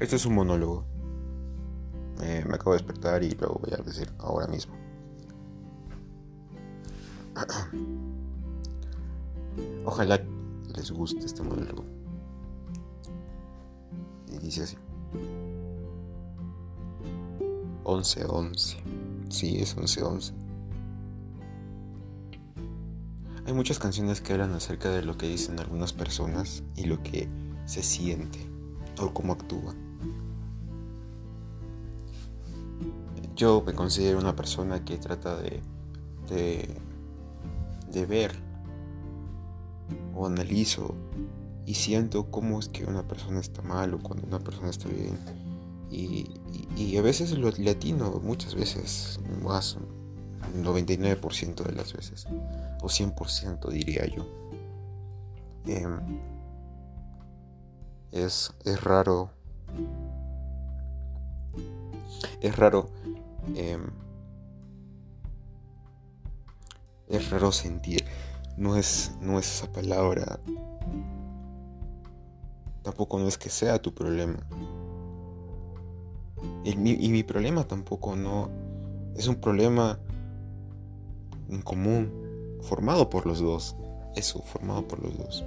Este es un monólogo. Eh, me acabo de despertar y lo voy a decir ahora mismo. Ojalá les guste este monólogo. Y dice así. 11-11. Sí, es 11-11. Hay muchas canciones que hablan acerca de lo que dicen algunas personas y lo que se siente o cómo actúa. Yo me considero una persona que trata de, de, de ver o analizo y siento cómo es que una persona está mal o cuando una persona está bien. Y, a veces lo latino, muchas veces, más un 99% de las veces, o 100% diría yo. Em, es, es raro. Es raro. Em, es raro sentir. No es, no es esa palabra. Tampoco no es que sea tu problema. Y mi, problema tampoco no es un problema en común, formado por los dos. Eso, formado por los dos.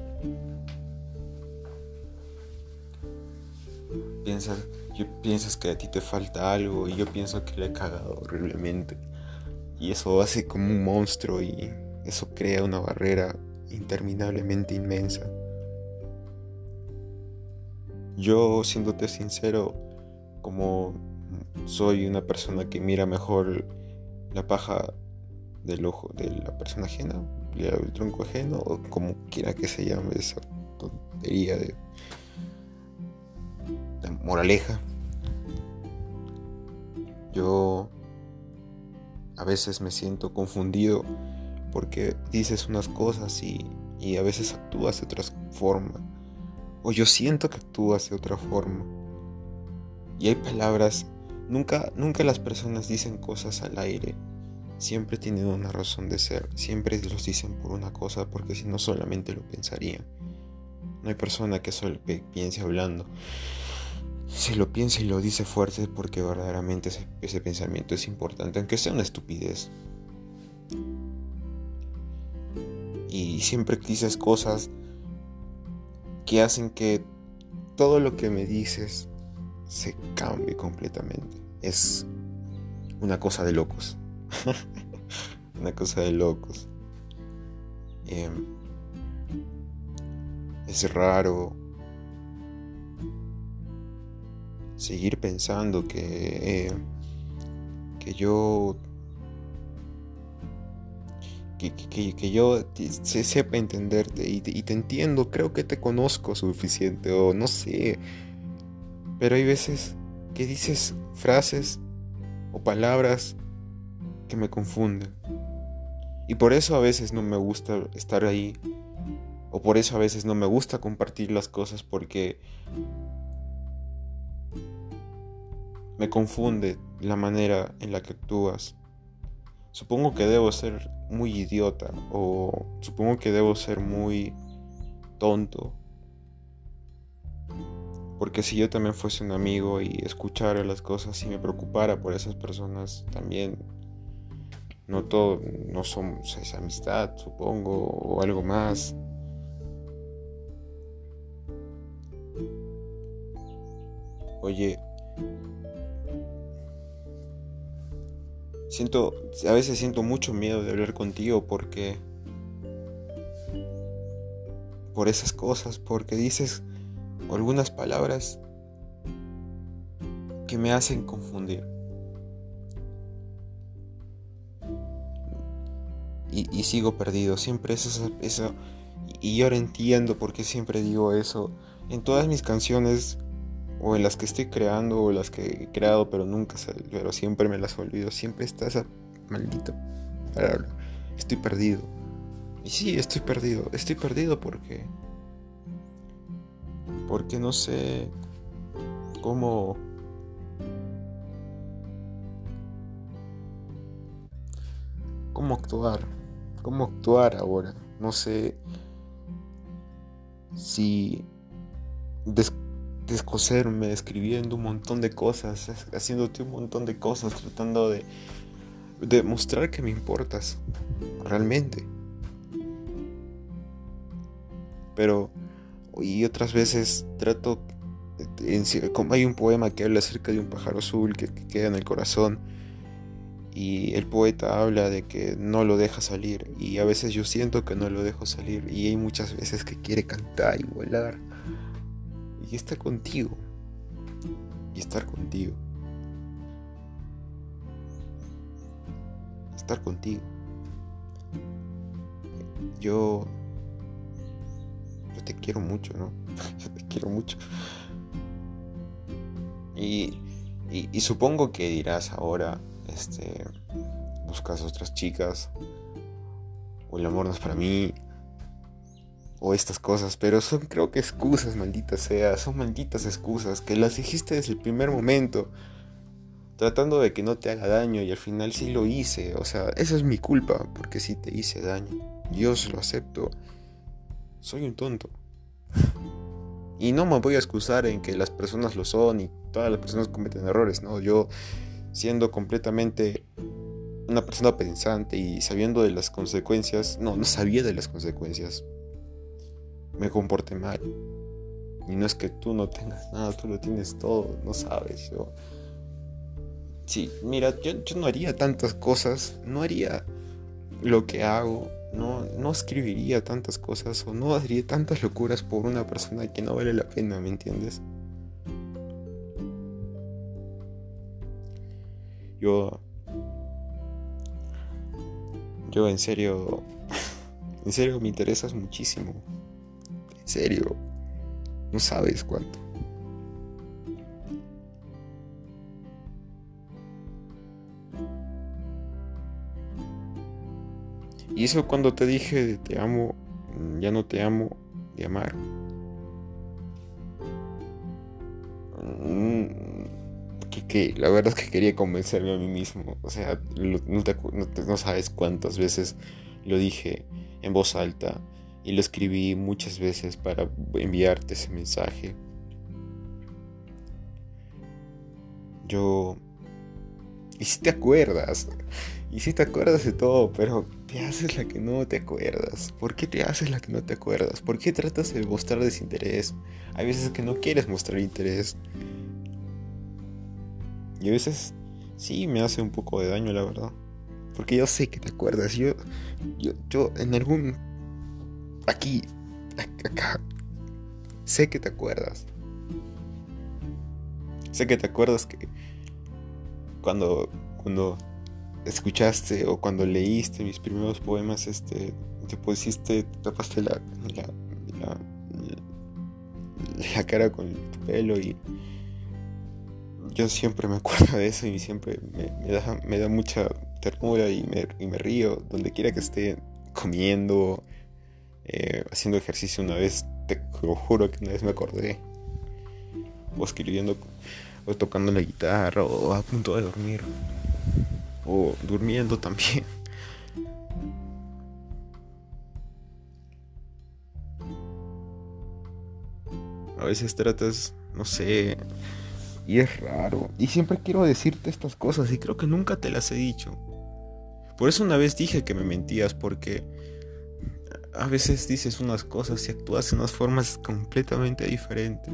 Piensas, yo piensas que a ti te falta algo y yo pienso que le he cagado horriblemente. Y eso hace como un monstruo y eso crea una barrera interminablemente inmensa. Yo, siéndote sincero, como soy una persona que mira mejor la paja del ojo de la persona ajena, el tronco ajeno, o como quiera que se llame esa tontería de, moraleja. Yo a veces me siento confundido porque dices unas cosas y, y a veces actúas de otra forma. O yo siento que actúas de otra forma. Y hay palabras, nunca, nunca las personas dicen cosas al aire siempre tienen una razón de ser, siempre los dicen por una cosa porque si no solamente lo pensarían. No hay persona que solo piense hablando. Si lo piensa y lo dice fuerte porque verdaderamente ese, pensamiento es importante, aunque sea una estupidez. Y siempre dices cosas que hacen que todo lo que me dices se cambie completamente. Es una cosa de locos. Una cosa de locos. Em, es raro seguir pensando que, eh, que yo que, yo se sepa entenderte y te, entiendo, creo que te conozco suficiente o no sé. Pero hay veces que dices frases o palabras que me confunden. Y por eso a veces no me gusta estar ahí. O por eso a veces no me gusta compartir las cosas porque me confunde la manera en la que actúas. Supongo que debo ser muy idiota o supongo que debo ser muy tonto. Porque si yo también fuese un amigo y escuchara las cosas y me preocupara por esas personas, también no todo, no somos esa amistad, supongo, o algo más. Oye, siento, a veces siento mucho miedo de hablar contigo porque, por esas cosas, porque dices algunas palabras que me hacen confundir. y, sigo perdido. Siempre es eso, Y ahora entiendo por qué siempre digo eso. En todas mis canciones, o en las que estoy creando, o las que he creado, pero nunca, pero siempre me las olvido. Siempre está esa maldita palabra. Estoy perdido. Y sí, estoy perdido. Estoy perdido porque. Porque no sé cómo. cómo actuar cómo actuar ahora. No sé si descoserme, escribiendo un montón de cosas, haciéndote un montón de cosas, tratando de demostrar que me importas, realmente. Pero, y otras veces trato, como hay un poema que habla acerca de un pájaro azul que, que queda en el corazón, y el poeta habla de que no lo deja salir y a veces yo siento que no lo dejo salir y hay muchas veces que quiere cantar y volar y estar contigo y estar contigo estar contigo. Yo yo te quiero mucho no yo te quiero mucho. Y, y supongo que dirás ahora este, buscas otras chicas, o el amor no es para mí, o estas cosas, pero son creo que excusas, malditas sea, son malditas excusas que las dijiste desde el primer momento, tratando de que no te haga daño y al final sí lo hice, o sea, esa es mi culpa, porque sí te hice daño, yo lo acepto, soy un tonto. Y no me voy a excusar en que las personas lo son y todas las personas cometen errores, ¿no? Yo siendo completamente una persona pensante y sabiendo de las consecuencias, no, no sabía de las consecuencias, me comporté mal. Y no es que tú no tengas nada, tú lo tienes todo, no sabes. Yo... Sí, mira, yo, no haría tantas cosas, no haría lo que hago, no, no escribiría tantas cosas o no haría tantas locuras por una persona que no vale la pena, ¿me entiendes? Yo. Yo en serio. En serio me interesas muchísimo. En serio. No sabes cuánto. Y eso cuando te dije te amo, ya no te amo, de amar. que la verdad es que quería convencerme a mí mismo. O sea, no, sabes cuántas veces lo dije en voz alta y lo escribí muchas veces para enviarte ese mensaje. Yo... Y si te acuerdas, y si te acuerdas de todo, pero te haces la que no te acuerdas. ¿Por qué te haces la que no te acuerdas? ¿Por qué tratas de mostrar desinterés? Hay veces que no quieres mostrar interés. Y a veces sí me hace un poco de daño, la verdad. Porque yo sé que te acuerdas. Yo, yo, yo en algún... Aquí, acá. Sé que te acuerdas. Sé que te acuerdas que cuando, cuando escuchaste o cuando leíste mis primeros poemas, este, te pusiste, te tapaste la, la, cara con tu pelo y yo siempre me acuerdo de eso y siempre me, da, me da, mucha ternura y me, y me, río donde quiera que esté comiendo, eh, haciendo ejercicio una vez, te lo juro que una vez me acordé, o escribiendo, o tocando la guitarra, o a punto de dormir, o durmiendo también. A veces tratas, no sé, y es raro. Y siempre quiero decirte estas cosas y creo que nunca te las he dicho. Por eso una vez dije que me mentías porque a veces dices unas cosas y actúas de unas formas completamente diferentes.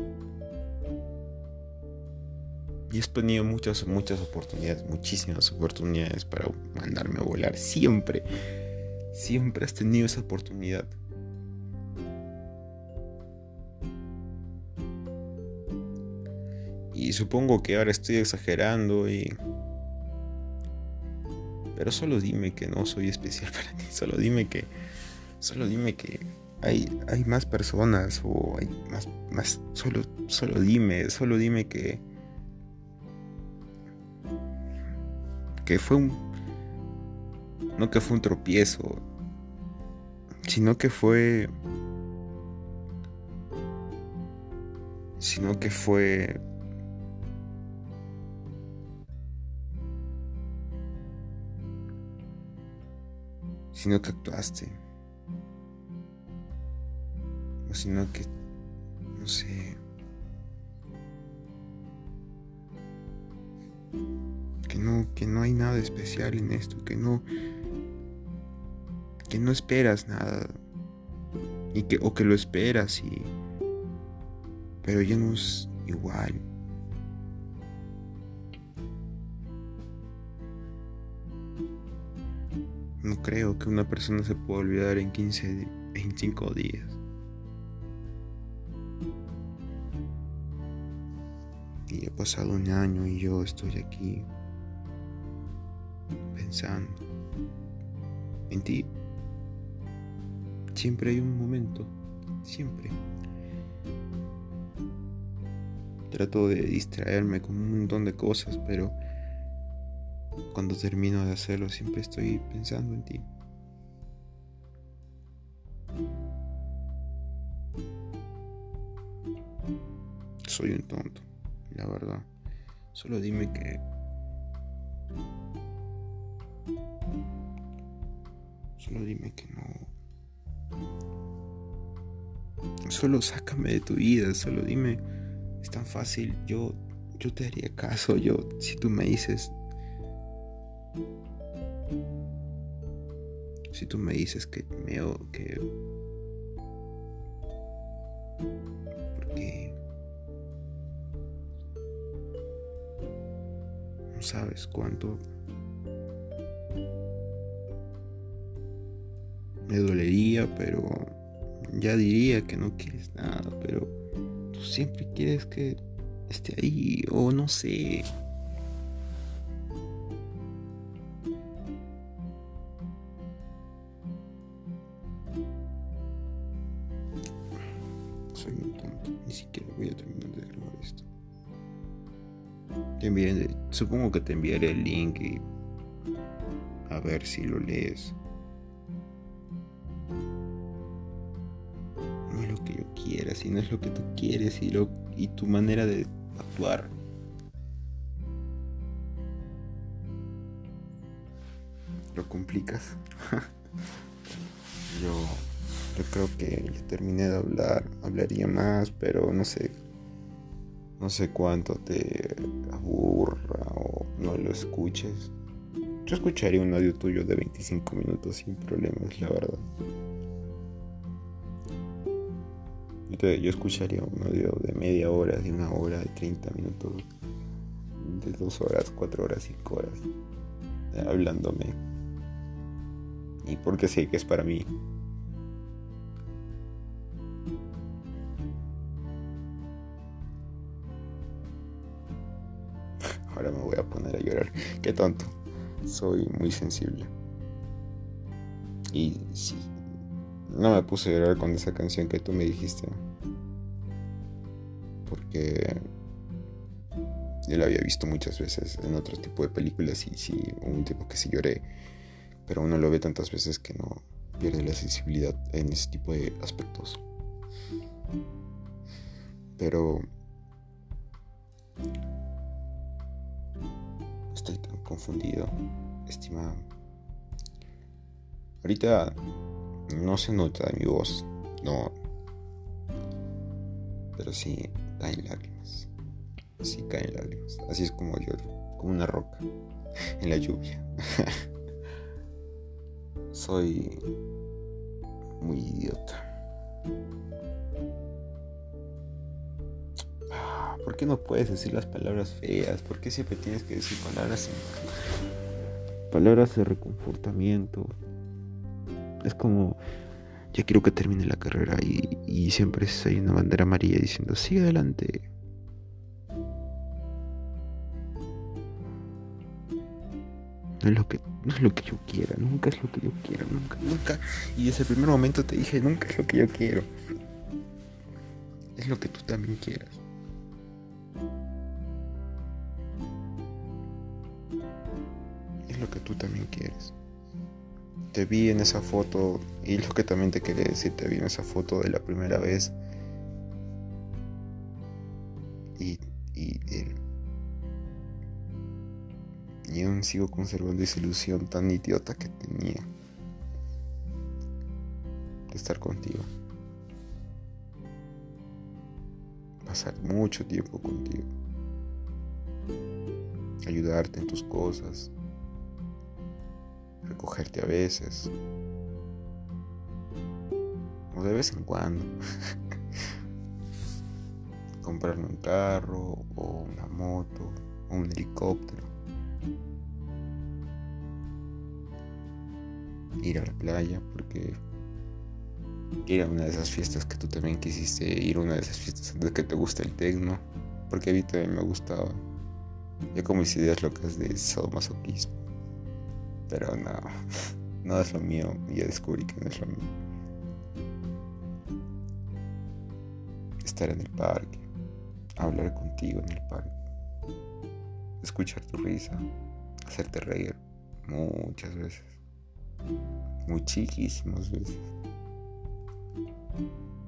Y has tenido muchas, muchas oportunidades, muchísimas oportunidades para mandarme a volar. Siempre, siempre has tenido esa oportunidad. Y supongo que ahora estoy exagerando y... Pero solo dime que no soy especial para ti. Solo dime que... Solo dime que hay, hay más personas o hay más... más solo, solo dime, solo dime que... Que fue un... No que fue un tropiezo. Sino que fue... Sino que fue sino que actuaste. Sino que, no sé, que no, que no hay nada especial en esto, que no, que no esperas nada, y que, o que lo esperas y, pero ya no es igual. No creo que una persona se pueda olvidar en 15, 25 días. Pasado un año y yo estoy aquí pensando en ti. Siempre hay un momento, siempre. Trato de distraerme con un montón de cosas, pero cuando termino de hacerlo siempre estoy pensando en ti. Soy un tonto, la verdad. Solo dime que... Solo dime que no... Solo sácame de tu vida, solo dime, es tan fácil, yo, yo te haría caso, yo, si tú me dices, si tú me dices que me que sabes cuánto me dolería, pero ya diría que no quieres nada, pero tú siempre quieres que esté ahí o no sé. Soy un tonto, ni siquiera voy a terminar de grabar esto. Te enviaré, supongo que te enviaré el link y a ver si lo lees. No es lo que yo quiera, si no es lo que tú quieres y, lo, y tu manera de actuar. Lo complicas. yo yo creo que ya terminé de hablar, hablaría más, pero no sé, no sé cuánto te aburra o no lo escuches. Yo escucharía un audio tuyo de 25 minutos sin problemas, la verdad. Yo escucharía un audio de media hora, de una hora, de 30 minutos, de dos horas, cuatro horas, cinco horas, hablándome. Y porque sé que es para mí. Qué tonto. Soy muy sensible. Y sí, no me puse a llorar con esa canción que tú me dijiste. Porque yo la había visto muchas veces en otro tipo de películas y sí, un tipo que sí lloré. Pero uno lo ve tantas veces que no pierde la sensibilidad en ese tipo de aspectos. Pero confundido, estimado. Ahorita no se nota mi voz, no. Pero sí caen lágrimas. Sí caen lágrimas. Así es como lloro, como una roca en la lluvia. Soy muy idiota. ¿Por qué no puedes decir las palabras feas? ¿Por qué siempre tienes que decir palabras palabras de reconfortamiento? Es como ya quiero que termine la carrera y, siempre hay una bandera amarilla diciendo sigue adelante. No es lo que no es lo que yo quiera, nunca es lo que yo quiero, nunca, nunca. Y desde el primer momento te dije, nunca es lo que yo quiero. Es lo que tú también quieras. Lo que tú también quieres. Te vi en esa foto y lo que también te quería decir, te vi en esa foto de la primera vez. Y, y, y aún sigo conservando esa ilusión tan idiota que tenía de estar contigo. Pasar mucho tiempo contigo. ayudarte en tus cosas, recogerte a veces, o de vez en cuando, comprarme un carro o una moto o un helicóptero, ir a la playa porque ir a una de esas fiestas que tú también quisiste ir a una de esas fiestas de que te gusta el tecno, porque a mí también me gustaba. Yo con mis ideas locas de sadomasoquismo. Pero no, no es lo mío. Ya descubrí que no es lo mío. Estar en el parque, hablar contigo en el parque, escuchar tu risa, hacerte reír muchas veces, muchísimas veces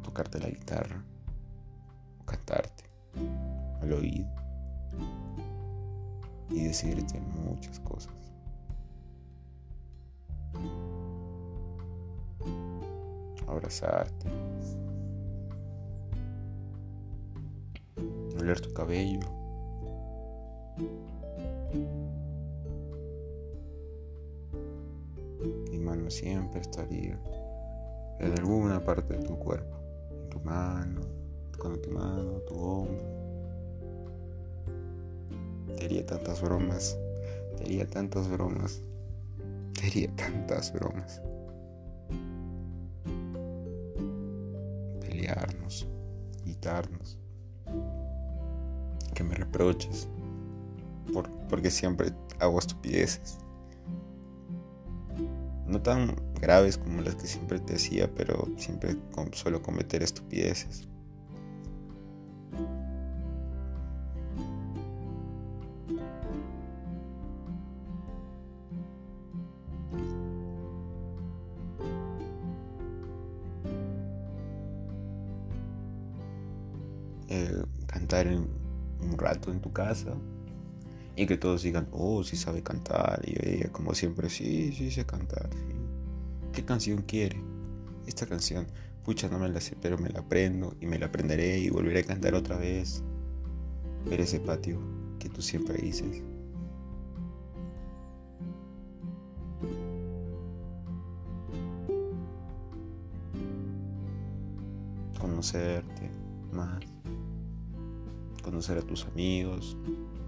tocarte la guitarra o cantarte al oído y decirte muchas cosas. Abrazarte, oler tu cabello. Mi mano siempre estaría en alguna parte de tu cuerpo, en tu mano, con tu mano, tu hombro. Te haría tantas bromas, te haría tantas bromas, te haría tantas bromas. Pelearnos, quitarnos, que me reproches, por, porque siempre hago estupideces. No tan graves como las que siempre te decía, pero siempre suelo cometer estupideces. En tu casa y que todos digan, oh, sí sabe cantar. Y ella, como siempre, sí, sí sé cantar. ¿Qué canción quiere? Esta canción, pucha, no me la sé, pero me la aprendo y me la aprenderé y volveré a cantar otra vez. Ver ese patio que tú siempre dices. Conocerte más. Conocer a tus amigos.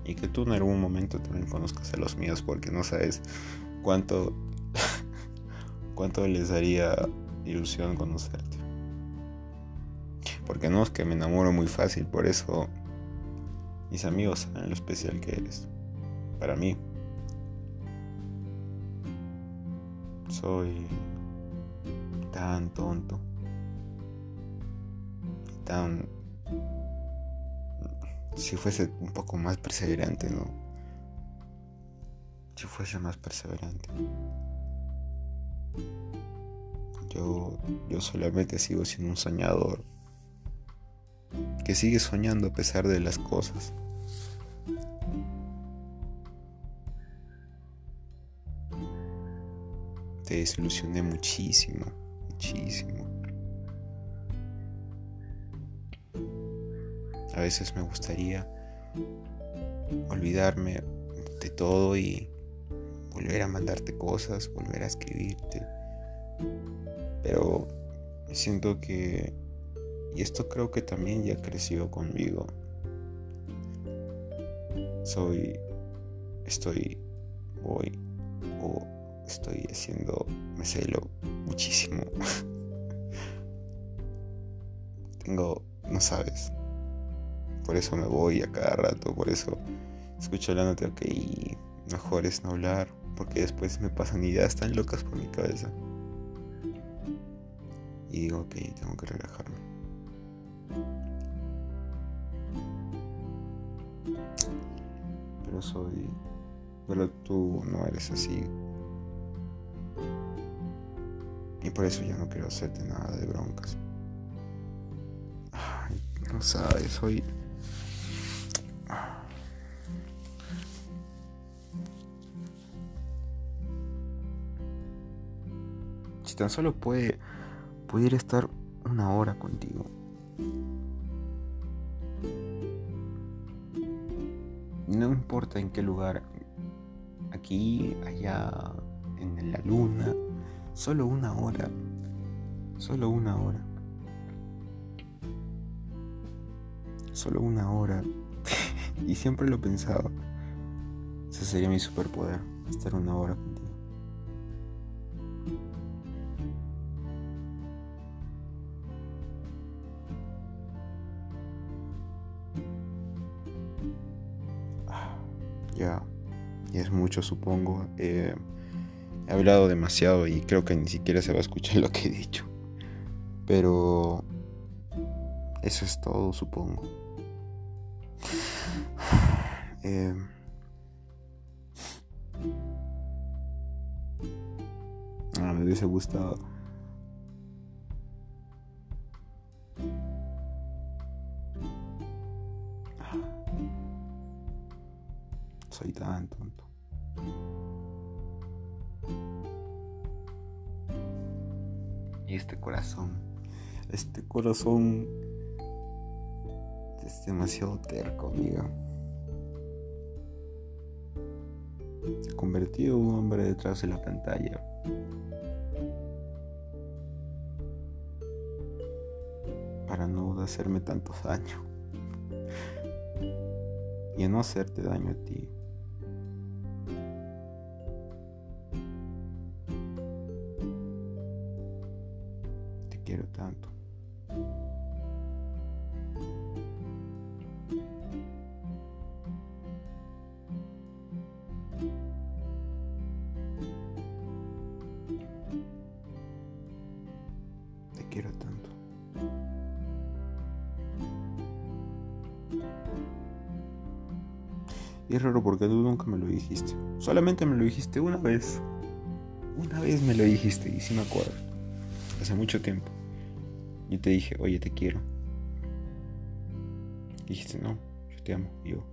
Y que tú en algún momento también conozcas a los míos porque no sabes cuánto cuánto les daría ilusión conocerte. Porque no es que me enamoro muy fácil, por eso mis amigos saben lo especial que eres. Para mí. Soy tan tonto. Tan... Si fuese un poco más perseverante, ¿no? Si fuese más perseverante. Yo, yo solamente sigo siendo un soñador que sigue soñando a pesar de las cosas. Te desilusioné muchísimo, muchísimo. A veces me gustaría olvidarme de todo y volver a mandarte cosas, volver a escribirte. Pero siento que, y esto creo que también ya creció conmigo, soy, estoy, voy, o estoy haciendo, me celo muchísimo. Tengo, no sabes, por eso me voy a cada rato, por eso escucho la nota, ok, mejor es no hablar, porque después me pasan ideas tan locas por mi cabeza. Y digo, ok, tengo que relajarme. Pero soy... Pero tú no eres así. Y por eso ya no quiero hacerte nada de broncas. Ay, no sabes, soy... Si tan solo puede, pudiera estar una hora contigo. no importa en qué lugar, aquí, allá, en la luna, solo una hora, solo una hora, solo una hora, y siempre lo pensaba, ese sería mi superpoder, estar una hora supongo. Eh, he hablado demasiado y creo que ni siquiera se va a escuchar lo que he dicho. Pero eso es todo, supongo. Eh, ah, me hubiese gustado soy tan tonto. Y este corazón, este corazón es demasiado terco, amiga. Convertido en un hombre detrás de la pantalla. Para no hacerme tanto daño. Y a no hacerte daño a ti. Dijiste. Solamente me lo dijiste una vez. Una vez me lo dijiste y sí me acuerdo. Hace mucho tiempo. Y te dije, oye, te quiero. dijiste, no, yo te amo. Y yo.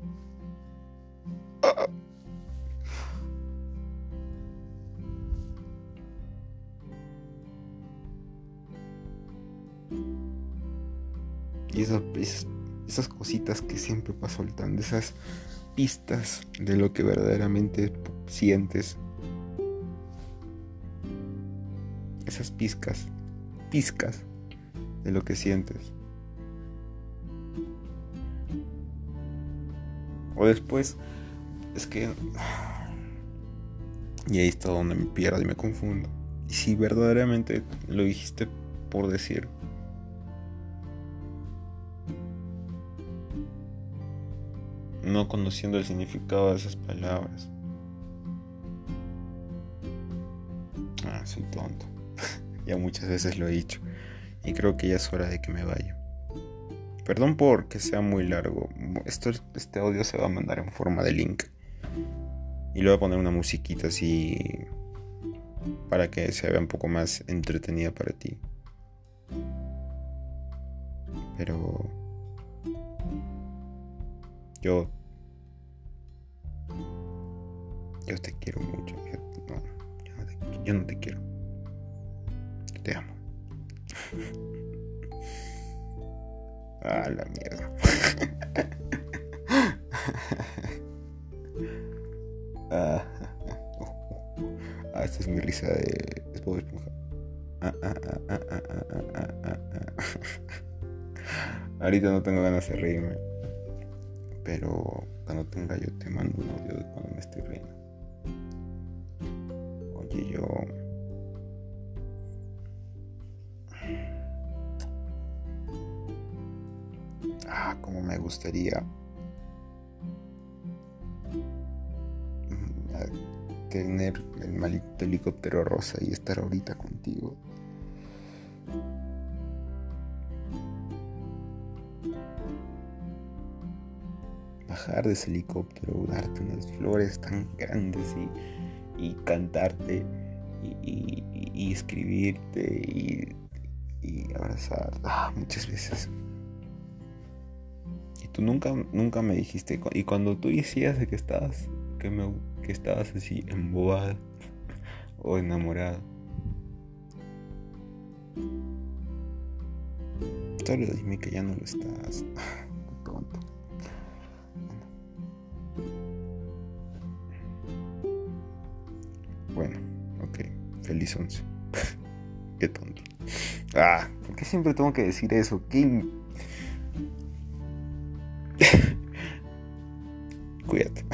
Y esas, esas, cositas que siempre vas soltando, esas pistas de lo que verdaderamente sientes. Esas pizcas, pizcas de lo que sientes. O después, es que... Y ahí está donde me pierdo y me confundo. Y si verdaderamente lo dijiste por decir. No conociendo el significado de esas palabras. Ah, soy tonto. ya muchas veces lo he dicho y creo que ya es hora de que me vaya. Perdón por que sea muy largo. Esto, este audio se va a mandar en forma de link. Y le voy a poner una musiquita así para que se vea un poco más entretenida para ti. Pero yo yo te quiero mucho. Yo no, yo te quiero. Te amo. Ah, la mierda. ah, esta es mi risa de Bob Esponja. Ahorita no tengo ganas de reírme. Pero cuando tenga yo te mando un audio de cuando me estoy riendo. Oye, yo ah, como me gustaría mm, tener el maldito helicóptero rosa y estar ahorita contigo. Bajar de ese helicóptero, darte unas flores tan grandes y, cantarte y, escribirte y, abrazar ah, muchas veces nunca, nunca me dijiste, y cuando tú decías de que estabas, que, me, que estabas así embobada o enamorada, solo dime que ya no lo estás. Feliz 11. Qué tonto. Ah, ¿por qué siempre tengo que decir eso? ¿Qué... Cuídate.